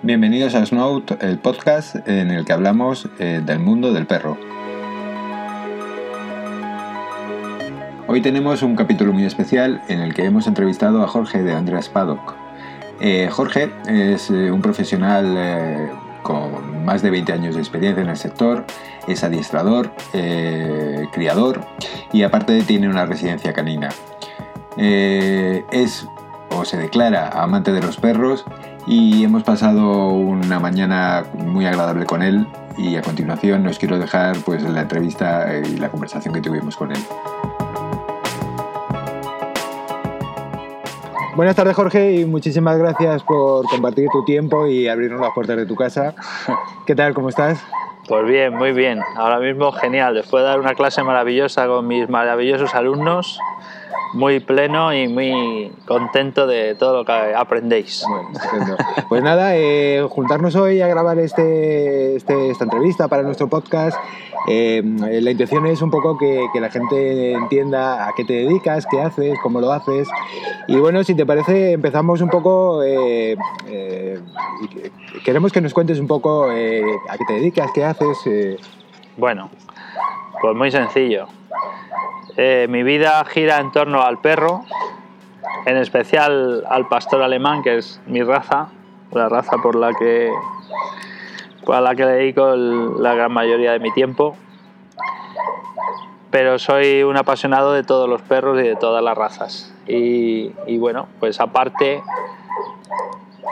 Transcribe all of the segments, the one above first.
Bienvenidos a Snout, el podcast en el que hablamos eh, del mundo del perro. Hoy tenemos un capítulo muy especial en el que hemos entrevistado a Jorge de Andreas Paddock. Eh, Jorge es eh, un profesional con más de 20 años de experiencia en el sector, es adiestrador, criador y aparte tiene una residencia canina. es o se declara amante de los perros y hemos pasado una mañana muy agradable con él y a continuación os quiero dejar pues la entrevista y la conversación que tuvimos con él. Buenas tardes Jorge y muchísimas gracias por compartir tu tiempo y abrirnos las puertas de tu casa. ¿Qué tal? ¿Cómo estás? Pues bien, muy bien. Ahora mismo genial. Después de dar una clase maravillosa con mis maravillosos alumnos, muy pleno y muy contento de todo lo que aprendéis. pues nada, eh, juntarnos hoy a grabar este, este, esta entrevista para nuestro podcast. Eh, la intención es un poco que, que, la gente entienda a qué te dedicas, qué haces, cómo lo haces. Y bueno, si te parece, empezamos un poco. Eh, queremos que nos cuentes un poco a qué te dedicas, qué haces. Bueno, pues muy sencillo. Eh, mi vida gira en torno al perro, en especial al pastor alemán, que es mi raza, la raza por la que, por la que dedico la gran mayoría de mi tiempo. Pero soy un apasionado de todos los perros y de todas las razas. Y, bueno, pues aparte,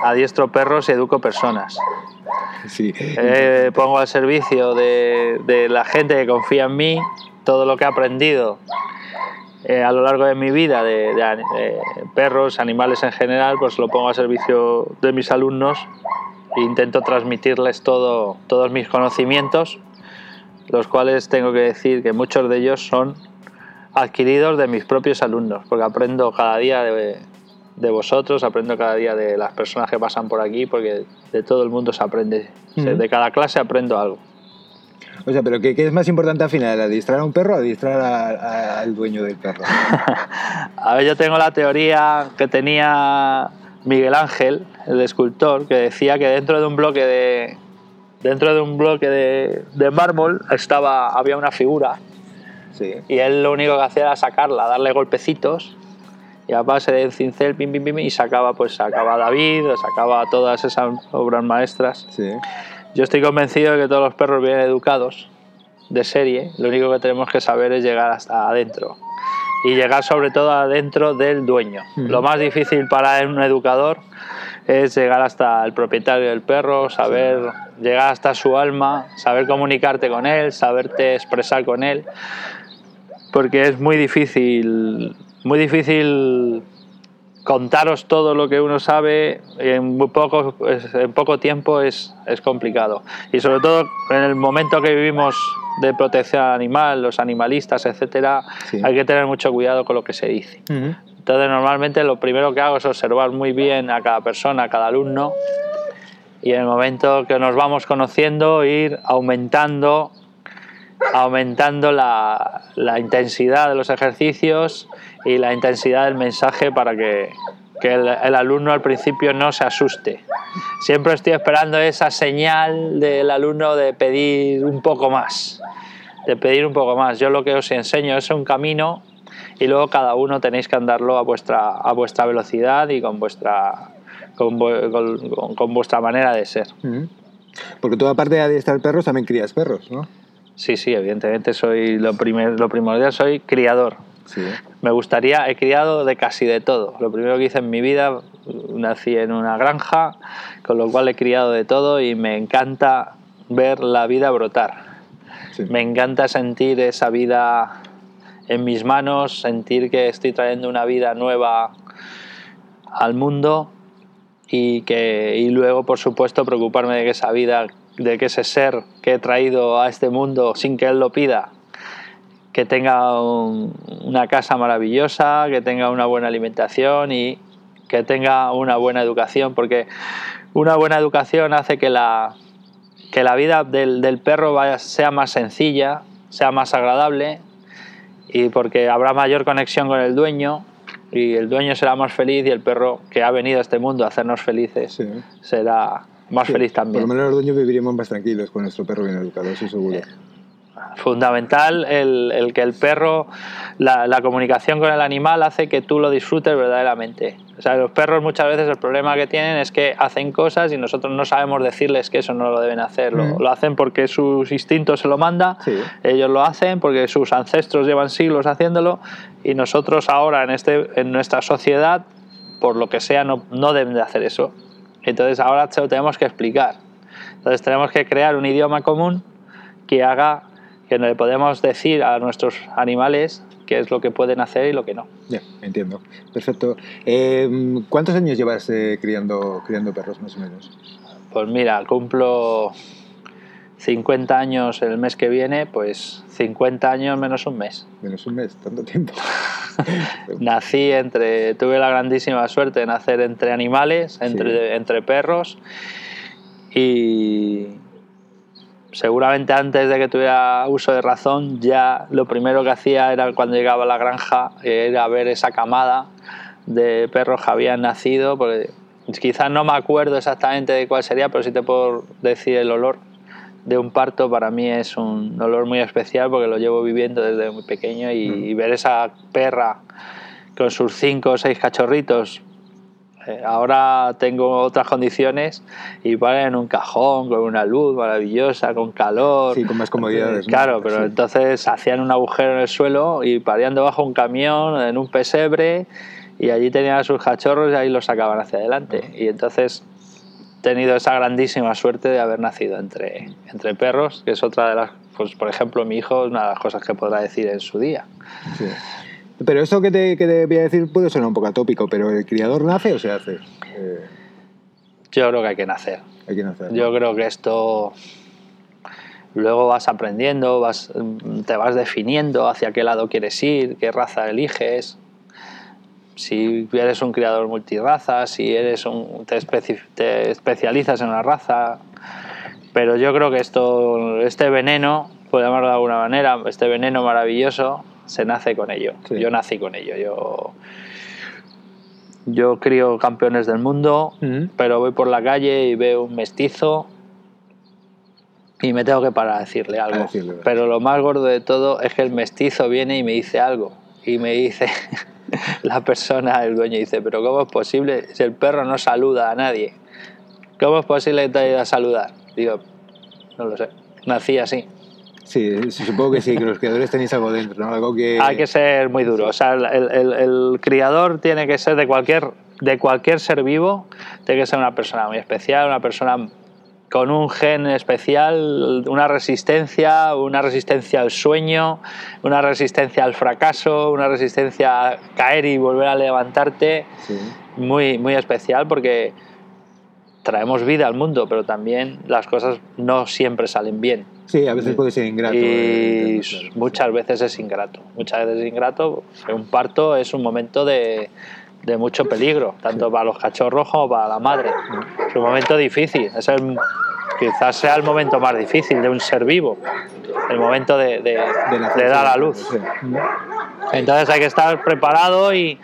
adiestro perros y educo personas. Sí. Eh, pongo al servicio de, de la gente que confía en mí todo lo que he aprendido eh, a lo largo de mi vida de, perros, animales en general, pues lo pongo a servicio de mis alumnos e intento transmitirles todo, todos mis conocimientos, los cuales tengo que decir que muchos de ellos son adquiridos de mis propios alumnos, porque aprendo cada día de, vosotros, aprendo cada día de las personas que pasan por aquí, porque de todo el mundo se aprende, de cada clase aprendo algo. O sea, pero ¿qué, es más importante al final? ¿Adiestrar a un perro o adiestrar al dueño del perro? a ver, yo tengo la teoría que tenía Miguel Ángel, el escultor, que decía que dentro de un bloque de, dentro de un bloque de, de mármol estaba, había una figura. Sí. Y él lo único que hacía era sacarla, darle golpecitos y a base de cincel pim, pim, pim, y sacaba pues sacaba David, sacaba todas esas obras maestras. Sí. Yo estoy convencido de que todos los perros vienen educados de serie, lo único que tenemos que saber es llegar hasta adentro. Y llegar sobre todo adentro del dueño. Lo más difícil para un educador es llegar hasta el propietario del perro, saber llegar hasta su alma, saber comunicarte con él, saberte expresar con él, porque es muy difícil, muy difícil contaros todo lo que uno sabe en muy poco, en poco tiempo es, es, complicado. Y sobre todo en el momento que vivimos de protección animal, los animalistas, etcétera, hay que tener mucho cuidado con lo que se dice. Entonces, normalmente lo primero que hago es observar muy bien a cada persona, a cada alumno, y en el momento que nos vamos conociendo, ir aumentando aumentando la, la intensidad de los ejercicios y la intensidad del mensaje para que, que el, alumno al principio no se asuste. Siempre estoy esperando esa señal del alumno de pedir un poco más, de pedir un poco más. Yo lo que os enseño es un camino y luego cada uno tenéis que andarlo a vuestra, a vuestra velocidad y con vuestra, con, con, vuestra manera de ser. Porque tú aparte de adiestrar perros también crías perros, ¿no? Sí, sí, evidentemente soy lo, primer, lo primordial, soy criador. Me gustaría, he criado de casi de todo. Lo primero que hice en mi vida, nací en una granja, con lo cual he criado de todo y me encanta ver la vida brotar. Me encanta sentir esa vida en mis manos, sentir que estoy trayendo una vida nueva al mundo y, que, y luego, por supuesto, preocuparme de que esa vida, de que ese ser que he traído a este mundo sin que él lo pida, que tenga una casa maravillosa, que tenga una buena alimentación y que tenga una buena educación, porque una buena educación hace que la, que la vida del, perro vaya, sea más sencilla, sea más agradable y porque habrá mayor conexión con el dueño y el dueño será más feliz y el perro que ha venido a este mundo a hacernos felices será, más Sí, feliz Por también. lo menos los dueños viviríamos más tranquilos con nuestro perro bien educado, eso seguro. Fundamental el, el que el perro, la, la comunicación con el animal hace que tú lo disfrutes verdaderamente. O sea, los perros muchas veces el problema que tienen es que hacen cosas y nosotros no sabemos decirles que eso no lo deben hacer. Lo, Mm. lo hacen porque sus instintos se lo manda, Sí. ellos lo hacen porque sus ancestros llevan siglos haciéndolo y nosotros ahora en, este, en nuestra sociedad, por lo que sea, no, no deben de hacer eso. Entonces ahora se lo tenemos que explicar. Entonces tenemos que crear un idioma común que haga que no le podemos decir a nuestros animales qué es lo que pueden hacer y lo que no. Ya, entiendo. Perfecto. Eh, ¿Cuántos años llevas eh, criando, criando perros, más o menos? Pues mira, cumplo 50 años el mes que viene, pues 50 años menos un mes. Menos un mes, tanto tiempo. Nací entre, tuve la grandísima suerte de nacer entre animales, entre, entre perros y seguramente antes de que tuviera uso de razón ya lo primero que hacía era cuando llegaba a la granja era ver esa camada de perros que habían nacido porque quizás no me acuerdo exactamente de cuál sería pero sí te puedo decir el olor de un parto para mí es un olor muy especial porque lo llevo viviendo desde muy pequeño y, y ver esa perra con sus cinco o seis cachorritos. Eh, ahora tengo otras condiciones y van en un cajón con una luz maravillosa, con calor. Sí, con más comodidades, Eh, ¿no? Claro, pero Sí. entonces hacían un agujero en el suelo y parían debajo un camión en un pesebre y allí tenían a sus cachorros y ahí los sacaban hacia adelante. Y entonces he tenido esa grandísima suerte de haber nacido entre, entre perros, que es otra de las, pues por ejemplo mi hijo es una de las cosas que podrá decir en su día. Sí. Pero eso que te, que te voy a decir puede sonar un poco atópico, pero ¿el criador nace o se hace? Eh, Yo creo que hay que nacer. hay que nacer. Yo creo que esto luego vas aprendiendo, vas, te vas definiendo hacia qué lado quieres ir, qué raza eliges. Si eres un criador multirraza, si eres un, te, especi- te especializas en una raza. Pero yo creo que esto, este veneno, por llamarlo de alguna manera, este veneno maravilloso, se nace con ello. Sí. Yo nací con ello. Yo, yo crío campeones del mundo, pero voy por la calle y veo un mestizo y me tengo que parar a decirle algo. A decirle, ¿verdad? pero lo más gordo de todo es que el mestizo viene y me dice algo. Y me dice la persona, el dueño, dice, pero ¿cómo es posible si el perro no saluda a nadie? ¿Cómo es posible que te haya ido a saludar? Digo, no lo sé. Nací así. Sí, supongo que sí, que los criadores tenéis algo dentro, ¿no? Algo que... Hay que ser muy duro. O sea, el, el- el criador tiene que ser de cualquier, de cualquier ser vivo, tiene que ser una persona muy especial, una persona con un gen especial, una resistencia, una resistencia al sueño, una resistencia al fracaso, una resistencia a caer y volver a levantarte, Sí. muy, muy especial porque traemos vida al mundo, pero también las cosas no siempre salen bien. Sí, a veces puede ser ingrato. eh, Y claro. muchas veces es ingrato. Muchas veces es ingrato. Un parto es un momento de, de mucho peligro, tanto para los cachorros como para la madre. Es un momento difícil. Es el- quizás sea el momento más difícil de un ser vivo. El momento de, de- de dar a luz. sí. Entonces hay que estar preparado y,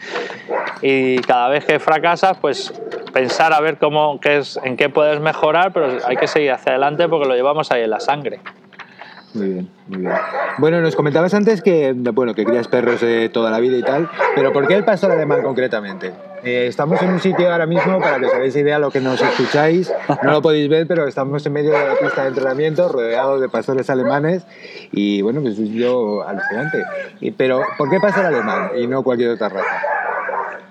y cada vez que fracasas, pues pensar a ver cómo, qué es, en qué puedes mejorar, pero hay que seguir hacia adelante porque lo llevamos ahí en la sangre. Muy bien, muy bien. Bueno, nos comentabas antes que, bueno, que crías perros de toda la vida y tal, pero ¿por qué el pastor alemán concretamente? Eh, estamos en un sitio ahora mismo, para que os hagáis idea lo que nos escucháis, no lo podéis ver, pero estamos en medio de la pista de entrenamiento, rodeados de pastores alemanes, y bueno, pues es yo alucinante. Pero, ¿por qué pastor alemán y no cualquier otra raza?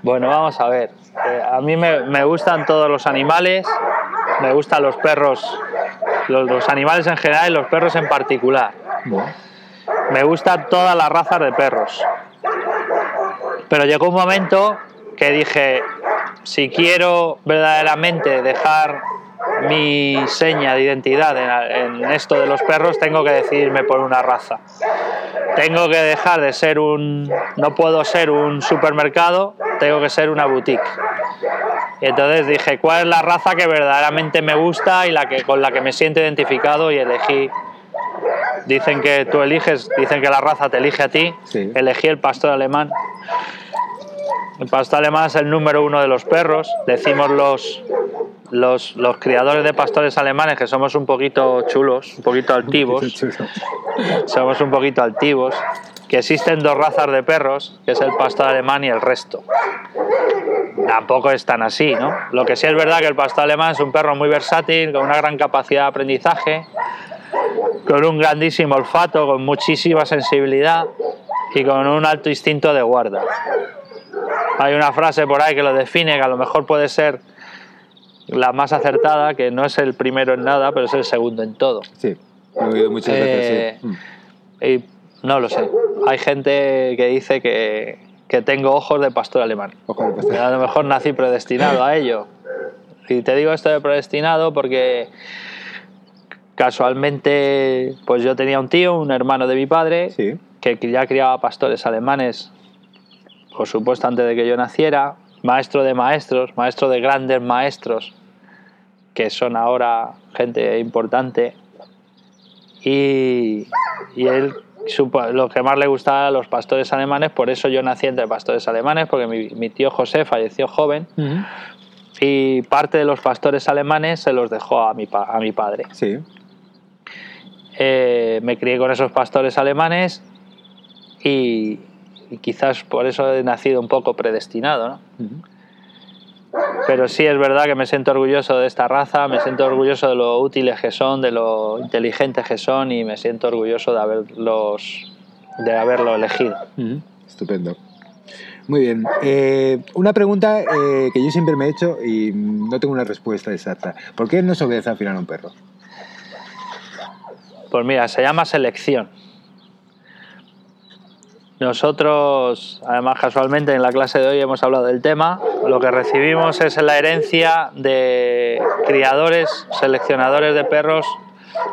Bueno, vamos a ver. Eh, a mí me, me gustan todos los animales, me gustan los perros, los, los animales en general y los perros en particular. Me gustan todas las razas de perros. Pero llegó un momento que dije, si quiero verdaderamente dejar mi seña de identidad en, en esto de los perros, tengo que decidirme por una raza. Tengo que dejar de ser un... No puedo ser un supermercado, tengo que ser una boutique. Y entonces dije, ¿cuál es la raza que verdaderamente me gusta y la que, con la que me siento identificado? Y elegí Dicen que tú eliges, dicen que la raza te elige a ti. Sí. Elegí el pastor alemán. El pastor alemán es el número uno de los perros. Decimos los, los, los criadores de pastores alemanes, que somos un poquito chulos, un poquito altivos, somos un poquito altivos, que existen dos razas de perros, que es el pastor alemán y el resto. Tampoco es tan así, ¿no? Lo que sí es verdad que el pastor alemán es un perro muy versátil, con una gran capacidad de aprendizaje, con un grandísimo olfato, con muchísima sensibilidad y con un alto instinto de guarda. Hay una frase por ahí que lo define, que a lo mejor puede ser la más acertada, que no es el primero en nada, pero es el segundo en todo. Sí, lo he oído muchas veces. sí. Eh, y no lo sé. Hay gente que dice que, que tengo ojos de pastor alemán. Ojo de pastor. A lo mejor nací predestinado a ello. Y te digo esto de predestinado porque casualmente pues yo tenía un tío, un hermano de mi padre, Sí. que ya criaba pastores alemanes, por supuesto antes de que yo naciera, maestro de maestros, maestro de grandes maestros, que son ahora gente importante. Y, y él, lo que más le gustaba a los pastores alemanes, por eso yo nací entre pastores alemanes, porque mi, mi tío José falleció joven y parte de los pastores alemanes se los dejó a mi, a mi padre. Sí. Eh, me crié con esos pastores alemanes y, y quizás por eso he nacido un poco predestinado, ¿no? Pero sí es verdad que me siento orgulloso de esta raza, me siento orgulloso de lo útiles que son, de lo inteligentes que son y me siento orgulloso de haberlos de haberlo elegido. Estupendo. Muy bien. Eh, una pregunta eh, que yo siempre me he hecho y no tengo una respuesta exacta. ¿Por qué no se obedece al final a un perro? Pues mira, se llama selección. Nosotros, además casualmente en la clase de hoy hemos hablado del tema, lo que recibimos es la herencia de criadores, seleccionadores de perros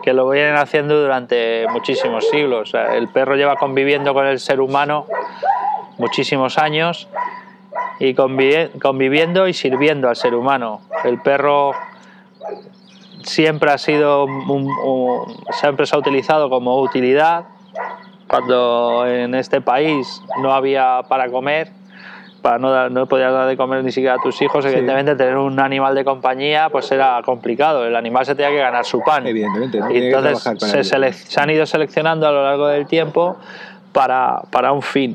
que lo vienen haciendo durante muchísimos siglos. El perro lleva conviviendo con el ser humano muchísimos años y convivi- conviviendo y sirviendo al ser humano. El perro siempre ha sido siempre se ha utilizado como utilidad cuando en este país no había para comer para no, dar- no podías dar de comer ni siquiera a tus hijos Sí. evidentemente tener un animal de compañía pues era complicado el animal se tenía que ganar su pan Evidentemente, ¿no? y entonces se, se han ido seleccionando a lo largo del tiempo para, para un fin.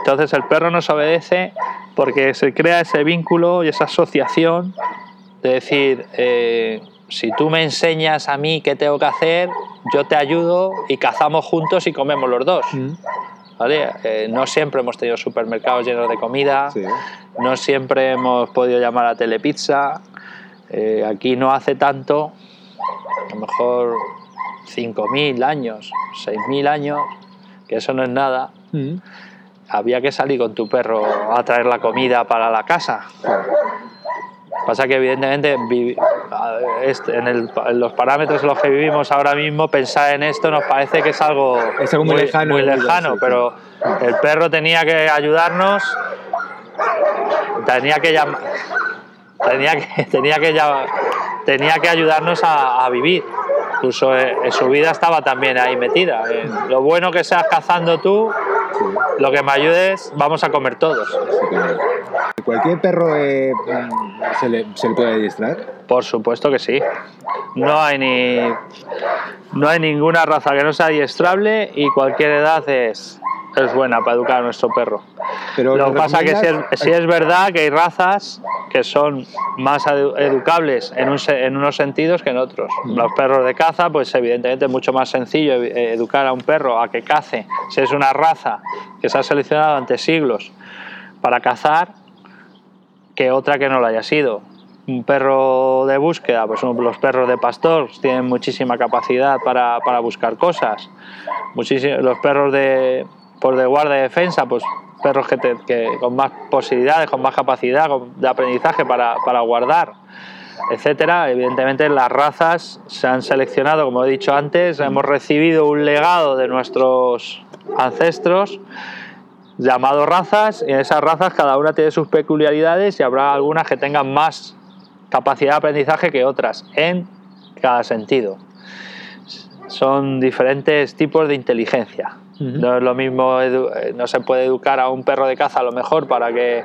Entonces el perro nos obedece porque se crea ese vínculo y esa asociación de decir, eh, si tú me enseñas a mí qué tengo que hacer, yo te ayudo y cazamos juntos y comemos los dos. Ujú. ¿vale? Eh, no siempre hemos tenido supermercados llenos de comida, Sí. no siempre hemos podido llamar a Telepizza. Eh, aquí no hace tanto, a lo mejor 5.000 años, 6.000 años, que eso no es nada. Ujú. Había que salir con tu perro a traer la comida para la casa. Pasa que evidentemente en, el- en los parámetros en los que vivimos ahora mismo pensar en esto nos parece que es algo, Es algo muy lejano, muy muy lejano, pero el perro tenía que ayudarnos, tenía que llamar, tenía que, tenía que, llam- tenía que ayudarnos a, a vivir. Incluso eh, en su vida estaba también ahí metida. En lo bueno que seas cazando tú, Sí. lo que me ayudes, vamos a comer todos. ¿Cualquier perro eh, mm, se, le, se le puede adiestrar? Por supuesto que sí. No hay ni no hay ninguna raza que no sea adiestrable y cualquier edad es, es buena para educar a nuestro perro. Pero Lo que ¿lo pasa que sí es, sí es verdad que hay razas que son más edu- educables en, un en unos sentidos que en otros. Los perros de caza, pues evidentemente es mucho más sencillo eh, educar a un perro a que cace. Si es una raza que se ha seleccionado ante siglos para cazar, que otra que no lo haya sido. Un perro de búsqueda, pues los perros de pastor tienen muchísima capacidad para, para buscar cosas. Muchísimo, los perros de, por de guardia y defensa, pues perros que, te- que con más posibilidades, con más capacidad de aprendizaje para, para guardar, etcétera. Evidentemente las razas se han seleccionado, como he dicho antes, hemos recibido un legado de nuestros ancestros llamado razas y en esas razas cada una tiene sus peculiaridades y habrá algunas que tengan más capacidad de aprendizaje que otras en cada sentido. Son diferentes tipos de inteligencia. No es lo mismo, eh, no se puede educar a un perro de caza a lo mejor para que,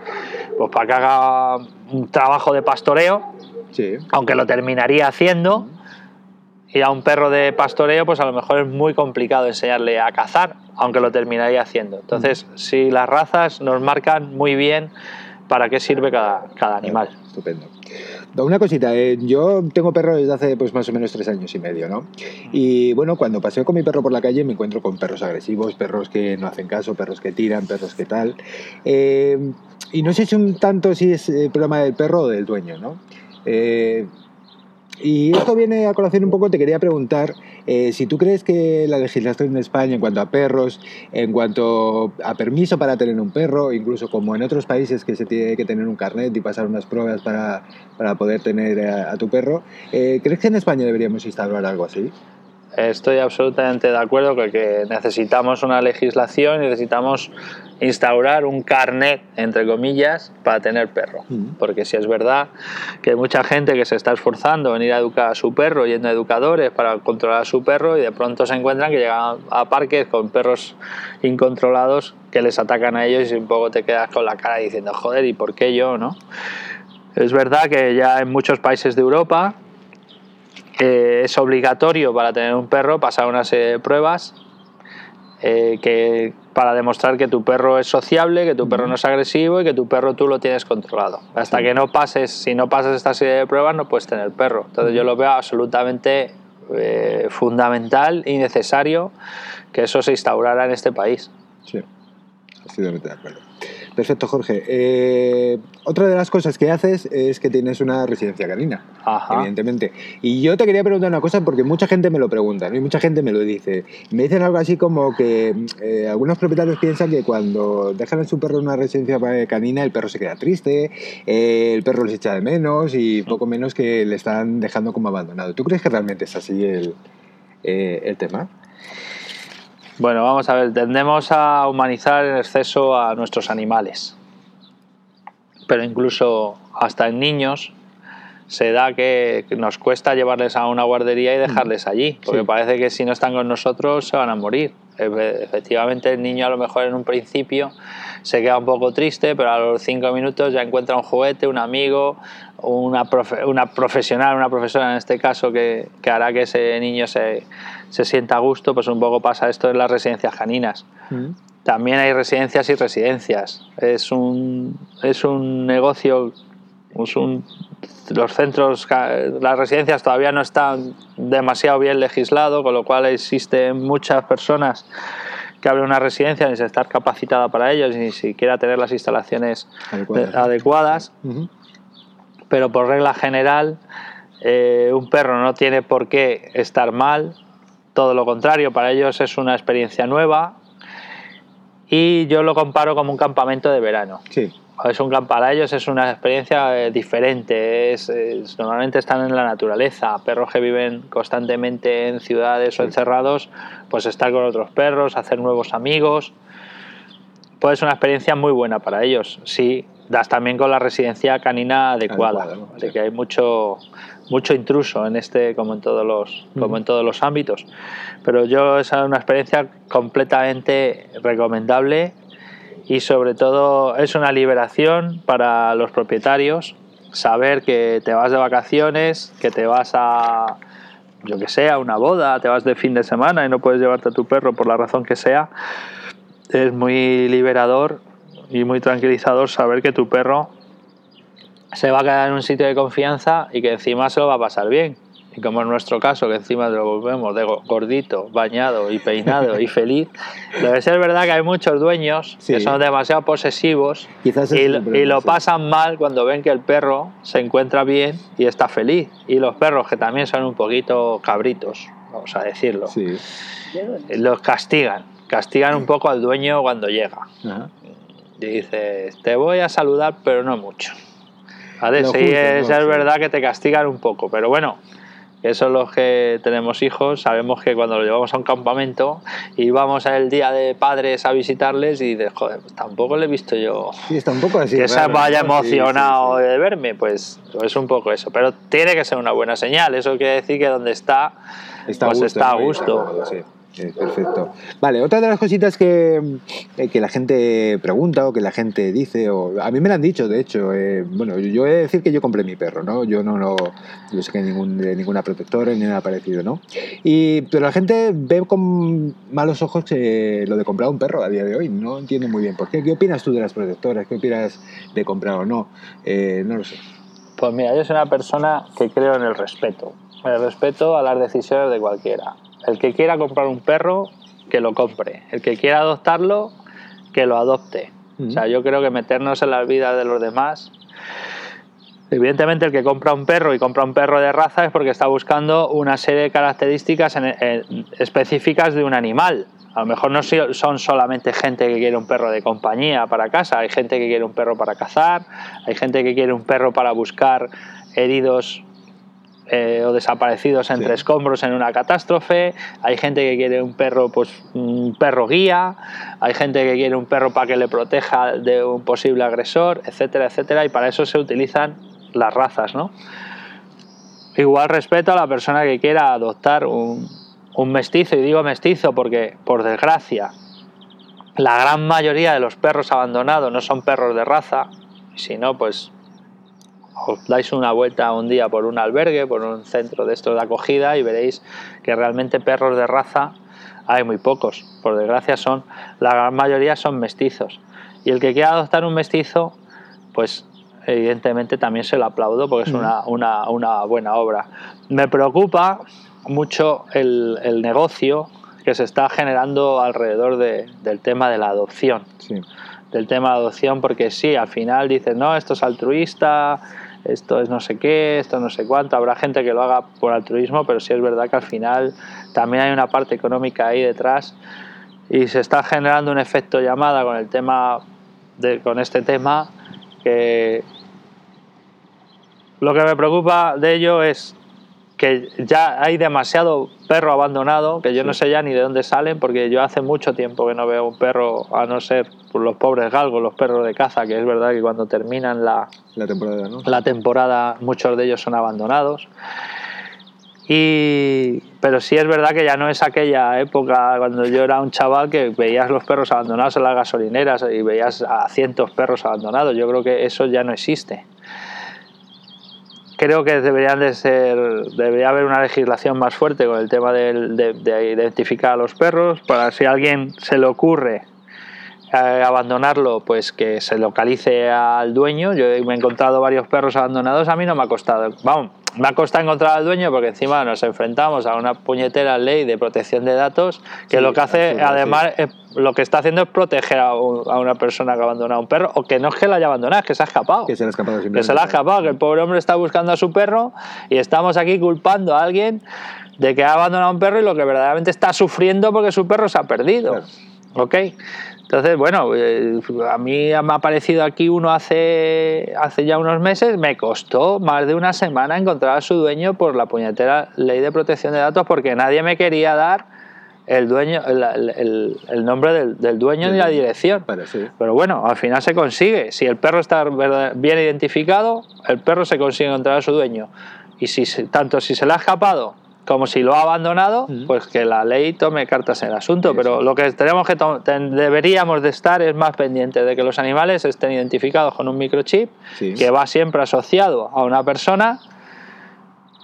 pues para que haga un trabajo de pastoreo, Sí. aunque lo terminaría haciendo. Y a un perro de pastoreo, pues a lo mejor es muy complicado enseñarle a cazar, aunque lo terminaría haciendo. Entonces, si las razas nos marcan muy bien para qué sirve cada, cada animal. Estupendo. Una cosita, eh, yo tengo perro desde hace pues más o menos tres años y medio, ¿no? Y bueno, cuando paseo con mi perro por la calle me encuentro con perros agresivos, perros que no hacen caso, perros que tiran, perros que tal. Eh, y no sé si un tanto si es el problema del perro o del dueño, ¿no? Eh, y esto viene a colación un poco, te quería preguntar eh, si tú crees que la legislación en España en cuanto a perros, en cuanto a permiso para tener un perro, incluso como en otros países que se tiene que tener un carnet y pasar unas pruebas para, para poder tener a, tu perro, eh, ¿crees que en España deberíamos instaurar algo así? Estoy absolutamente de acuerdo con que necesitamos una legislación, necesitamos instaurar un carnet, entre comillas, para tener perro. Porque si es verdad que hay mucha gente que se está esforzando en ir a educar a su perro, yendo a educadores para controlar a su perro y de pronto se encuentran que llegan a parques con perros incontrolados que les atacan a ellos y un poco te quedas con la cara diciendo, joder, ¿y por qué yo? no? Es verdad que ya en muchos países de Europa eh, es obligatorio para tener un perro pasar una serie de pruebas eh, que, para demostrar que tu perro es sociable, que tu perro no es agresivo y que tu perro tú lo tienes controlado. Hasta que no pases, si no pasas esta serie de pruebas, no puedes tener perro. Entonces yo lo veo absolutamente eh, fundamental y necesario que eso se instaurara en este país. Sí, absolutamente de acuerdo. Perfecto, Jorge. Eh, otra de las cosas que haces es que tienes una residencia canina, Ajá. evidentemente. Y yo te quería preguntar una cosa porque mucha gente me lo pregunta, ¿no? y mucha gente me lo dice. Me dicen algo así como que eh, algunos propietarios piensan que cuando dejan a su perro en una residencia canina, el perro se queda triste, eh, el perro les echa de menos y poco menos que le están dejando como abandonado. ¿Tú crees que realmente es así el, el tema? Bueno, vamos a ver, tendemos a humanizar en exceso a nuestros animales. Pero incluso hasta en niños se da que nos cuesta llevarles a una guardería y dejarles allí, porque Sí. parece que si no están con nosotros se van a morir. Efe- Efectivamente, el niño a lo mejor en un principio se queda un poco triste, pero a los cinco minutos ya encuentra un juguete, un amigo, una, profe- una profesional, una profesora en este caso, que, que hará que ese niño se, se sienta a gusto. Pues un poco pasa esto en las residencias caninas. También hay residencias y residencias. Es un, es un negocio, es un- los centros, las residencias todavía no están demasiado bien legislado, con lo cual existen muchas personas que abren una residencia sin estar capacitada para ellos, ni siquiera tener las instalaciones Adecuadas. pero por regla general eh, un perro no tiene por qué estar mal, todo lo contrario, para ellos es una experiencia nueva y yo lo comparo como un campamento de verano. Sí. Es un camp- para ellos es una experiencia eh, diferente, es, es- normalmente están en la naturaleza, perros que viven constantemente en ciudades o encerrados, pues estar con otros perros, hacer nuevos amigos, pues es una experiencia muy buena para ellos. Sí, das también con la residencia canina adecuada, Adecuada, ¿no? de Sí. que hay mucho mucho intruso en este como en todos los como Ujú. en todos los ámbitos. Pero yo es una experiencia completamente recomendable y sobre todo es una liberación para los propietarios saber que te vas de vacaciones, que te vas a yo que sé, una boda, te vas de fin de semana y no puedes llevarte a tu perro por la razón que sea, es muy liberador y muy tranquilizador saber que tu perro se va a quedar en un sitio de confianza y que encima se lo va a pasar bien. Y como en nuestro caso, que encima lo volvemos de go- gordito, bañado y peinado y feliz, debe ser verdad que hay muchos dueños Sí. que son demasiado posesivos Quizás y, problema, y lo sí. pasan mal cuando ven que el perro se encuentra bien y está feliz. Y los perros, que también son un poquito cabritos, vamos a decirlo, Sí. los castigan. Castigan un poco al dueño cuando llega. Ajá. Y dices, te voy a saludar, pero no mucho. ¿Vale? Sí, justo, es, ¿no? es verdad que te castigan un poco, pero bueno, eso los que tenemos hijos, sabemos que cuando lo llevamos a un campamento y vamos el día de padres a visitarles y dices, joder, pues tampoco le he visto yo Sí, está un poco así. que se vaya ¿no? Sí, sí, emocionado de verme, pues es un poco eso. Pero tiene que ser una buena señal, eso quiere decir que donde está, Está a pues gusto, está a gusto. Eh, perfecto. Vale, otra de las cositas que, eh, que, la gente pregunta o que la gente dice, o a mí me lo han dicho, de hecho, eh, bueno, yo he de decir que yo compré mi perro, ¿no? Yo no lo yo sé que ningún, ninguna protectora ni nada parecido, ¿no? Y, pero la gente ve con malos ojos lo de comprar un perro a día de hoy, no entiendo muy bien por qué. ¿Qué opinas tú de las protectoras? ¿Qué opinas de comprar o no? no lo sé. Pues mira, yo soy una persona que creo en el respeto, el respeto a las decisiones de cualquiera el que quiera comprar un perro, que lo compre. El que quiera adoptarlo, que lo adopte. O sea, yo creo que meternos en las vidas de los demás. Evidentemente, el que compra un perro y compra un perro de raza es porque está buscando una serie de características específicas de un animal. A lo mejor no son solamente gente que quiere un perro de compañía para casa, hay gente que quiere un perro para cazar, hay gente que quiere un perro para buscar heridos eh, o desaparecidos entre escombros en una catástrofe, hay gente que quiere un perro, pues un perro guía, hay gente que quiere un perro para que le proteja de un posible agresor, etcétera, etcétera, y para eso se utilizan las razas, ¿no? Igual respeto a la persona que quiera adoptar un, un mestizo, y digo mestizo porque, por desgracia, la gran mayoría de los perros abandonados no son perros de raza, si no, pues os dais una vuelta un día por un albergue, por un centro de estos de acogida y veréis que realmente perros de raza hay muy pocos. Por desgracia son, la gran mayoría son mestizos. Y el que quiera adoptar un mestizo, pues evidentemente también se lo aplaudo porque es una, una, buena obra. Me preocupa mucho el, negocio que se está generando alrededor del tema de la adopción. Del tema de adopción, porque sí, al final dices, no, esto es altruista, esto es no sé qué, esto no sé cuánto. Habrá gente que lo haga por altruismo, pero sí es verdad que al final también hay una parte económica ahí detrás y se está generando un efecto llamada con el tema de, con este tema que lo que me preocupa de ello es que ya hay demasiado perro abandonado, que yo no sé ya ni de dónde salen, porque yo hace mucho tiempo que no veo un perro, a no ser por los pobres galgos, los perros de caza, que es verdad que cuando terminan la, la temporada, ¿no? la temporada muchos de ellos son abandonados. Y, pero sí es verdad que ya no es aquella época cuando yo era un chaval que veías los perros abandonados en las gasolineras y veías a cientos perros abandonados. Yo creo que eso ya no existe creo que deberían de ser, debería haber una legislación más fuerte con el tema de, identificar a los perros, para si a alguien se le ocurre eh, abandonarlo, pues que se localice al dueño. Yo me he encontrado varios perros abandonados, a mí no me ha costado, vamos, me ha costado encontrar al dueño porque encima nos enfrentamos a una puñetera ley de protección de datos que lo que hace, además, lo que está haciendo es proteger a, una persona que ha abandonado un perro, o que no es que la haya abandonado, es que se ha escapado. Que se le ha escapado. Que se le ha escapado, que el pobre hombre está buscando a su perro y estamos aquí culpando a alguien de que ha abandonado un perro y lo que verdaderamente está sufriendo porque su perro se ha perdido. ¿Ok? Entonces, bueno, eh, a mí me ha aparecido aquí uno hace, hace ya unos meses, me costó más de una semana encontrar a su dueño por la puñetera ley de protección de datos porque nadie me quería dar el dueño el, el, nombre del, del dueño ni la dirección. Pero bueno, al final se consigue. Si el perro está bien identificado, el perro se consigue encontrar a su dueño. Y si tanto si se le ha escapado como si lo ha abandonado, pues que la ley tome cartas en el asunto. Pero lo que tenemos que deberíamos de estar es más pendiente de que los animales estén identificados con un microchip que va siempre asociado a una persona,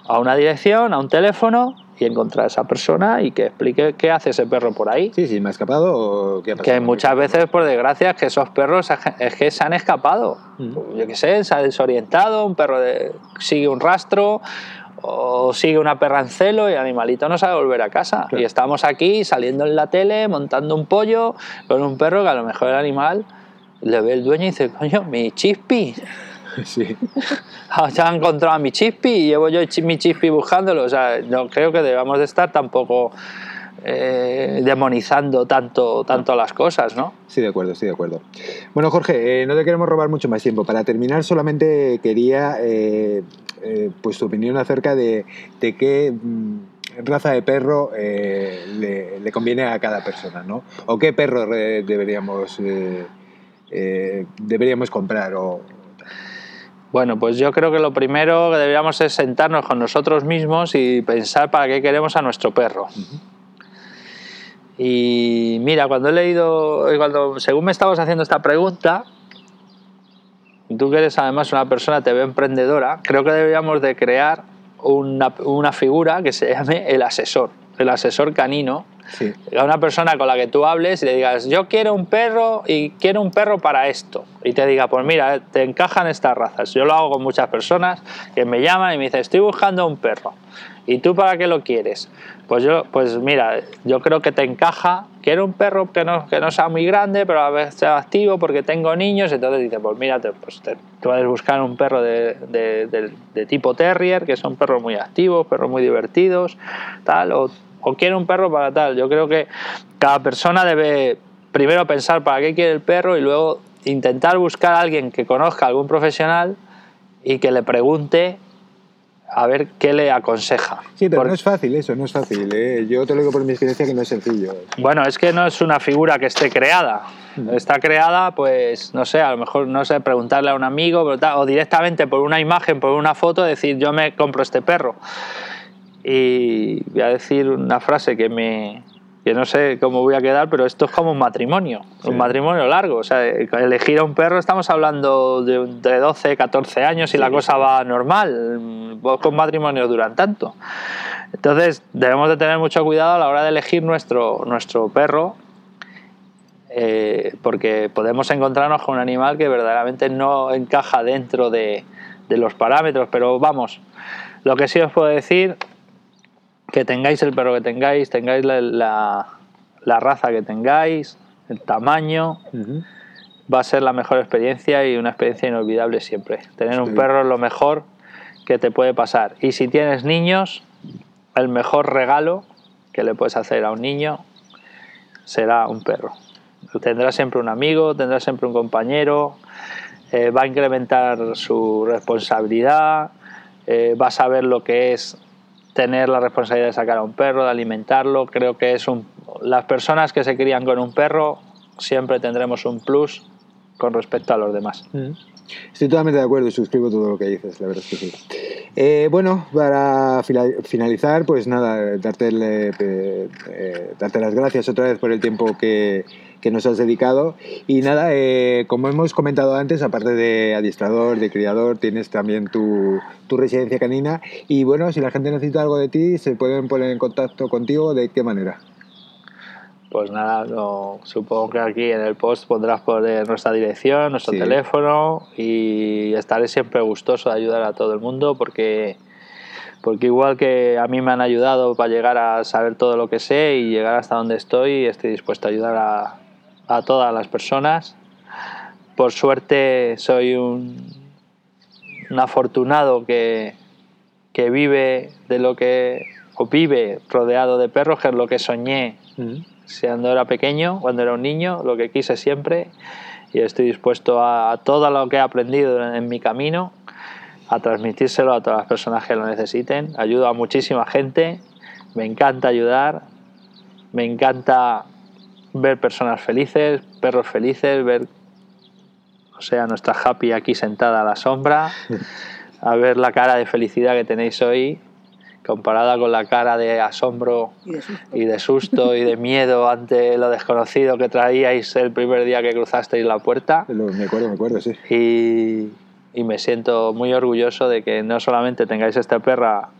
a una dirección, a un teléfono y encontrar a esa persona y que explique qué hace ese perro por ahí. Sí, sí, me ha escapado o qué ha pasado. Que muchas veces, por desgracia, es que esos perros es que se han escapado. Yo qué sé, se ha desorientado, un perro sigue un rastro o sigue una perra en celo y el animalito no sabe volver a casa. Y estamos aquí saliendo en la tele, montando un pollo con un perro que a lo mejor el animal le ve el dueño y dice, coño, mi chispi. Sí. Ya han encontrado a mi chispi y llevo yo mi chispi buscándolo. O sea, no creo que debamos de estar tampoco eh, demonizando tanto, tanto las cosas, ¿no? Sí, de acuerdo, sí, de acuerdo. Bueno, Jorge, eh, no te queremos robar mucho más tiempo. Para terminar, solamente quería eh, eh, pues tu opinión acerca de, qué mm, raza de perro eh, le, conviene a cada persona, ¿no? O qué perro deberíamos, deberíamos comprar o... Bueno, pues yo creo que lo primero que deberíamos es sentarnos con nosotros mismos y pensar para qué queremos a nuestro perro. Y mira, cuando he leído, cuando según me estabas haciendo esta pregunta, tú que eres además una persona, te veo emprendedora, creo que deberíamos de crear una figura que se llame el asesor, el asesor canino, Sí. a una persona con la que tú hables y le digas, yo quiero un perro y quiero un perro para esto. Y te diga, pues mira, te encajan estas razas. Yo lo hago con muchas personas que me llaman y me dicen, estoy buscando un perro. ¿Y tú para qué lo quieres? Pues yo, pues mira, yo creo que te encaja. Quiero un perro que no, que no sea muy grande, pero a veces sea activo porque tengo niños. Entonces dice, pues mira, pues te, puedes buscar un perro de, de- de- de tipo terrier, que son perros muy activos, perros muy divertidos, tal, o, o quiero un perro para tal. Yo creo que cada persona debe primero pensar para qué quiere el perro y luego intentar buscar a alguien que conozca a algún profesional y que le pregunte a ver qué le aconseja. Sí, pero Porque- no es fácil eso, no es fácil. ¿eh? Yo te lo digo por mi experiencia que no es sencillo. Bueno, es que no es una figura que esté creada. Está creada, pues, no sé, a lo mejor, no sé, preguntarle a un amigo o directamente por una imagen, por una foto, decir, yo me compro este perro. Y voy a decir una frase que me que no sé cómo voy a quedar, pero esto es como un matrimonio, Sí. un matrimonio largo. O sea, elegir a un perro estamos hablando de entre 12, 14 años y la cosa va normal. Pocos matrimonios duran tanto. Entonces, debemos de tener mucho cuidado a la hora de elegir nuestro, nuestro perro, eh, porque podemos encontrarnos con un animal que verdaderamente no encaja dentro de, de los parámetros. Pero vamos, lo que sí os puedo decir, que tengáis el perro que tengáis, tengáis la, la- la raza que tengáis, el tamaño, va a ser la mejor experiencia y una experiencia inolvidable siempre. Tener un perro es lo mejor que te puede pasar. Y si tienes niños, el mejor regalo que le puedes hacer a un niño será un perro. Tendrá siempre un amigo, tendrá siempre un compañero, eh, va a incrementar su responsabilidad, eh, va a saber lo que es tener la responsabilidad de sacar a un perro, de alimentarlo. Creo que es un... Las personas que se crían con un perro siempre tendremos un plus con respecto a los demás. Ujú. Estoy totalmente de acuerdo y suscribo todo lo que dices, la verdad es que sí. Eh, bueno, para finalizar, pues nada, darte, el, eh, eh, darte las gracias otra vez por el tiempo que, que nos has dedicado. Y nada, eh, como hemos comentado antes, aparte de adiestrador, de criador, tienes también tu, tu residencia canina. Y bueno, si la gente necesita algo de ti, se pueden poner en contacto contigo, ¿de qué manera? Pues nada, no- supongo que aquí en el post pondrás poner nuestra dirección, nuestro Sí. teléfono y estaré siempre gustoso de ayudar a todo el mundo porque, porque igual que a mí me han ayudado para llegar a saber todo lo que sé y llegar hasta donde estoy, estoy dispuesto a ayudar a, a todas las personas. Por suerte soy un, un afortunado que, que vive de lo que o vive rodeado de perros, que es lo que soñé cuando era pequeño, cuando era un niño, lo que quise siempre y estoy dispuesto a, a todo lo que he aprendido en, en mi camino a transmitírselo a todas las personas que lo necesiten. Ayudo a muchísima gente, me encanta ayudar, me encanta ver personas felices, perros felices, ver, o sea, nuestra Happy aquí sentada a la sombra, a ver la cara de felicidad que tenéis hoy comparada con la cara de asombro Y de susto. y de susto y de miedo ante lo desconocido que traíais el primer día que cruzasteis la puerta Me acuerdo, me acuerdo, sí. y, y me siento muy orgulloso de que no solamente tengáis esta perra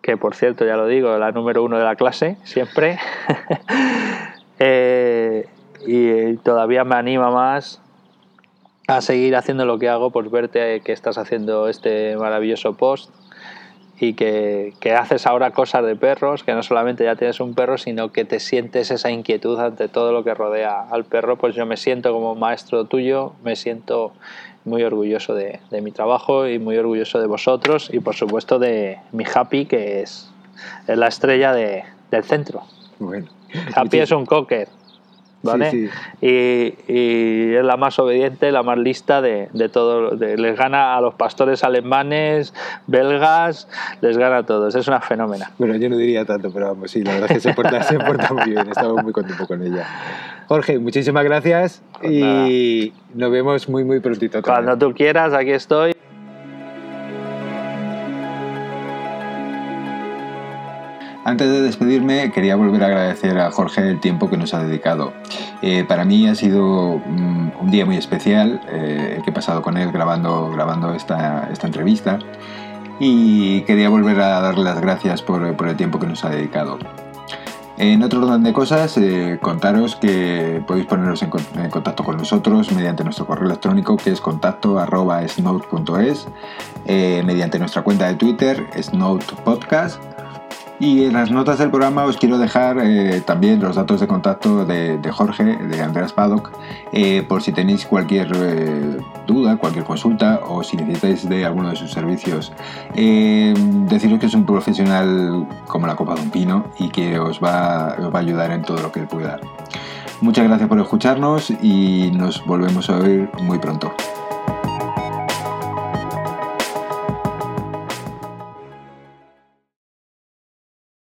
que por cierto ya lo digo la número uno de la clase siempre Eh, y todavía me anima más a seguir haciendo lo que hago por verte que estás haciendo este maravilloso post y que, que haces ahora cosas de perros, que no solamente ya tienes un perro, sino que te sientes esa inquietud ante todo lo que rodea al perro, pues yo me siento como maestro tuyo, me siento muy orgulloso de, de mi trabajo y muy orgulloso de vosotros y por supuesto de mi Happy, que es, es la estrella de- del centro. Bueno. Happy es un cocker, ¿vale? Sí, Y, y es la más obediente, la más lista de, de todo. de- les gana a los pastores alemanes, belgas, les gana a todos. Es una fenómena. Bueno, yo no diría tanto, pero vamos, sí, la verdad es que se porta, se porta muy bien. Estamos muy contentos con ella. Jorge, muchísimas gracias Pues y nos vemos muy, muy prontito. Cuando tú quieras, aquí estoy. Antes de despedirme, quería volver a agradecer a Jorge el tiempo que nos ha dedicado. Eh, para mí ha sido mm, un día muy especial eh, que he pasado con él grabando, grabando esta, esta entrevista y quería volver a darle las gracias por, por el tiempo que nos ha dedicado. En otro orden de cosas, eh, contaros que podéis poneros en, contacto con nosotros mediante nuestro correo electrónico que es contacto.snout.es, eh, mediante nuestra cuenta de Twitter, Podcast y en las notas del programa os quiero dejar eh, también los datos de contacto de, Jorge, de Andreas Paddock, eh, por si tenéis cualquier eh, duda, cualquier consulta o si necesitáis de alguno de sus servicios. deciros que es un profesional como la copa de un pino y que os va, os va a ayudar en todo lo que pueda. Muchas gracias por escucharnos y nos volvemos a oír muy pronto.